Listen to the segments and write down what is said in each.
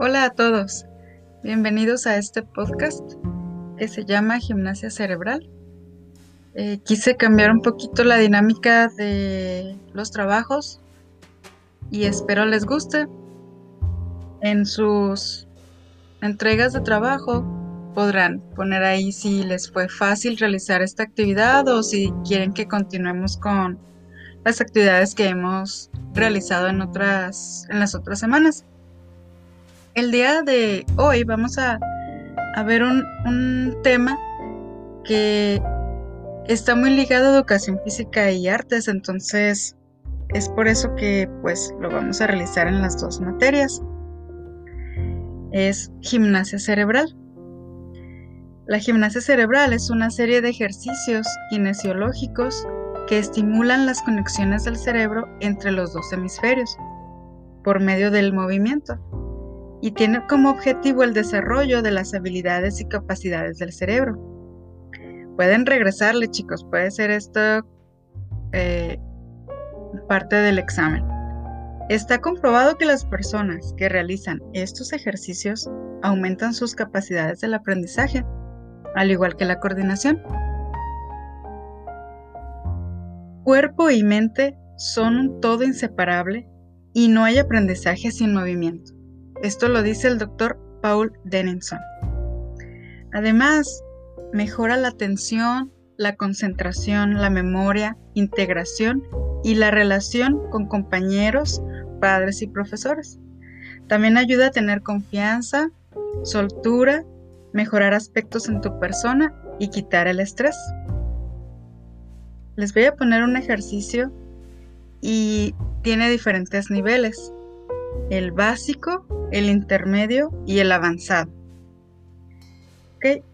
Hola a todos, bienvenidos a este podcast que se llama Gimnasia Cerebral. Eh, quise cambiar un poquito la dinámica de los trabajos y espero les guste. En sus entregas de trabajo podrán poner ahí si les fue fácil realizar esta actividad o si quieren que continuemos con las actividades que hemos realizado en otras en las otras semanas. El día de hoy vamos a, ver un, un tema que está muy ligado a educación física y artes, entonces es por eso que pues lo vamos a realizar en las dos materias. Es gimnasia cerebral. La gimnasia cerebral es una serie de ejercicios kinesiológicos que estimulan las conexiones del cerebro entre los dos hemisferios por medio del movimiento y tiene como objetivo el desarrollo de las habilidades y capacidades del cerebro. Pueden regresarle, chicos, puede ser esto eh, parte del examen. Está comprobado que las personas que realizan estos ejercicios aumentan sus capacidades del aprendizaje, al igual que la coordinación. Cuerpo y mente son un todo inseparable y no hay aprendizaje sin movimiento. Esto lo dice el doctor Paul Dennison. Además, mejora la atención, la concentración, la memoria, integración y la relación con compañeros, padres y profesores. También ayuda a tener confianza, soltura, mejorar aspectos en tu persona y quitar el estrés. Les voy a poner un ejercicio y tiene diferentes niveles. El básico, el intermedio y el avanzado. ¿Ok?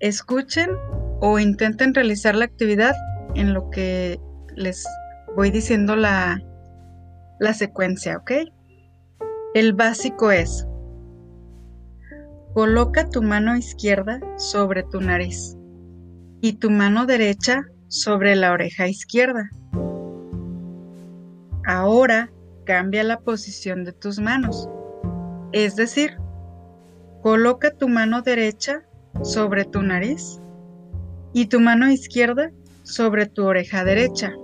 Escuchen o intenten realizar la actividad en lo que les voy diciendo la, la secuencia, ¿ok? El básico es, coloca tu mano izquierda sobre tu nariz y tu mano derecha sobre la oreja izquierda. Ahora cambia la posición de tus manos. Es decir, coloca tu mano derecha sobre tu nariz y tu mano izquierda sobre tu oreja derecha.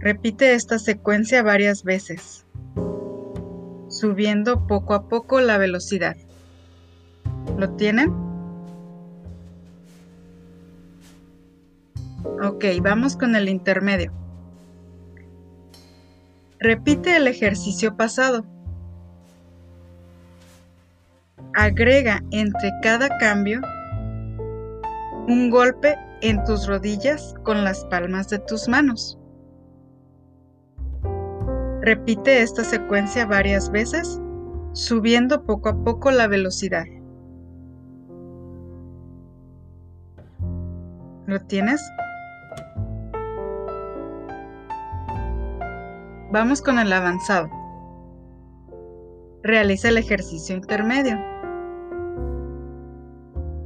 Repite esta secuencia varias veces, subiendo poco a poco la velocidad. ¿Lo tienen? Ok, vamos con el intermedio. Repite el ejercicio pasado. Agrega entre cada cambio un golpe en tus rodillas con las palmas de tus manos. Repite esta secuencia varias veces, subiendo poco a poco la velocidad. ¿Lo tienes? Vamos con el avanzado. Realiza el ejercicio intermedio.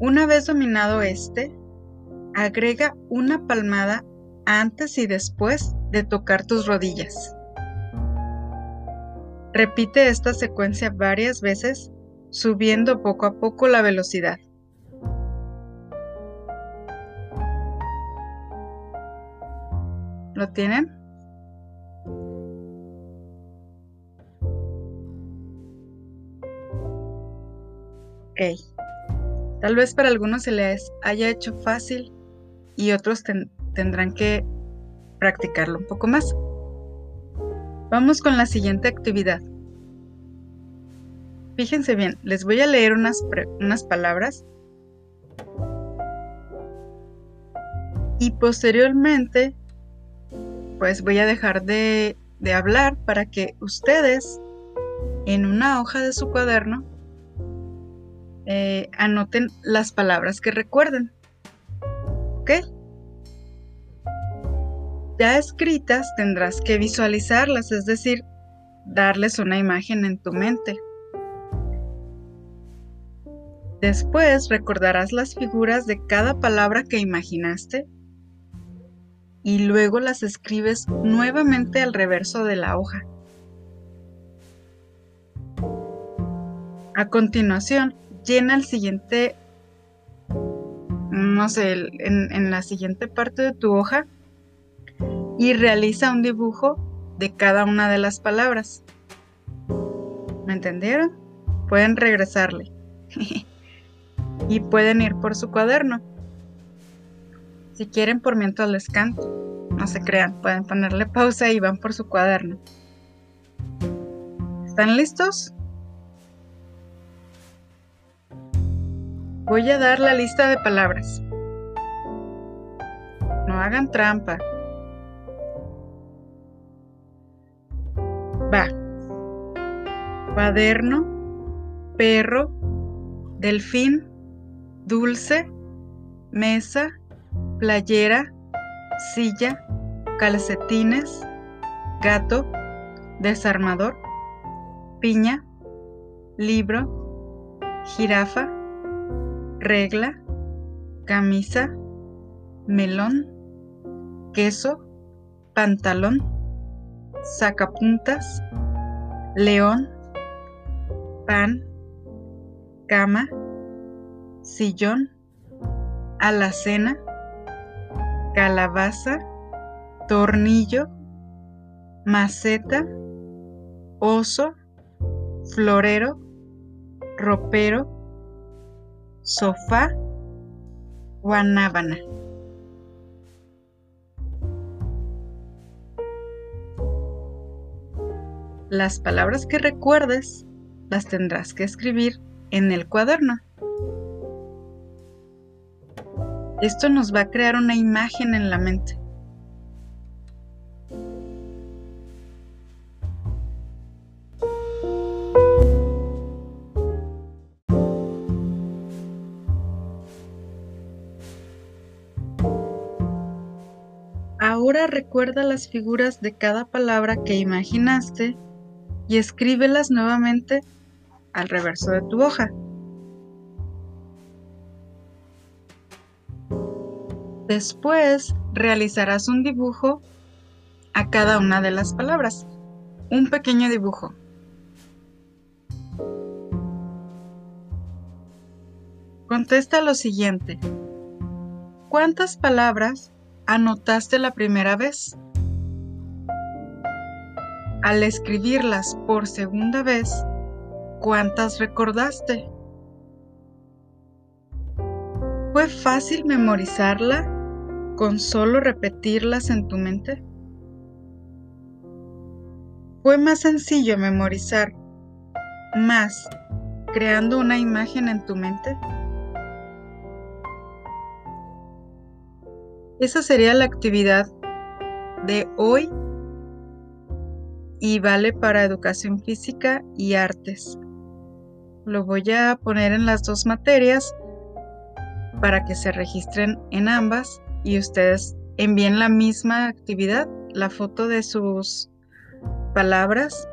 Una vez dominado este, agrega una palmada antes y después de tocar tus rodillas. Repite esta secuencia varias veces, subiendo poco a poco la velocidad. ¿Lo tienen? Ok. Tal vez para algunos se les haya hecho fácil y otros tendrán que practicarlo un poco más. Vamos con la siguiente actividad. Fíjense bien, les voy a leer unas, unas palabras y posteriormente pues voy a dejar de, de hablar para que ustedes en una hoja de su cuaderno eh, anoten las palabras que recuerden. ¿Ok? Ya escritas tendrás que visualizarlas, es decir, darles una imagen en tu mente. Después recordarás las figuras de cada palabra que imaginaste y luego las escribes nuevamente al reverso de la hoja. A continuación, llena el siguiente, no sé, en, en la siguiente parte de tu hoja y realiza un dibujo de cada una de las palabras. ¿Me entendieron? Pueden regresarle. y pueden ir por su cuaderno. Si quieren, por mientras les canto. No se crean, pueden ponerle pausa y van por su cuaderno. ¿Están listos? Voy a dar la lista de palabras. No hagan trampa. Va. Cuaderno, perro, delfín, dulce, mesa, playera, silla, calcetines, gato, desarmador, piña, libro, jirafa, regla, camisa, melón, queso, pantalón, sacapuntas, león, pan, cama, sillón, alacena, calabaza, tornillo, maceta, oso, florero, ropero, sofá, guanábana. Las palabras que recuerdes las tendrás que escribir en el cuaderno. Esto nos va a crear una imagen en la mente. Ahora recuerda las figuras de cada palabra que imaginaste y escríbelas nuevamente al reverso de tu hoja. Después realizarás un dibujo a cada una de las palabras. Un pequeño dibujo. Contesta lo siguiente. ¿Cuántas palabras anotaste la primera vez? Al escribirlas por segunda vez, ¿cuántas recordaste? ¿Fue fácil memorizarla con solo repetirlas en tu mente? ¿Fue más sencillo memorizar más creando una imagen en tu mente? Esa sería la actividad de hoy y vale para educación física y artes. Lo voy a poner en las dos materias para que se registren en ambas y ustedes envíen la misma actividad, la foto de sus palabras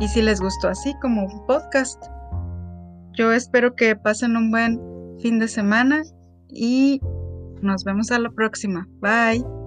y si les gustó así como un podcast. Yo espero que pasen un buen fin de semana y nos vemos a la próxima. Bye.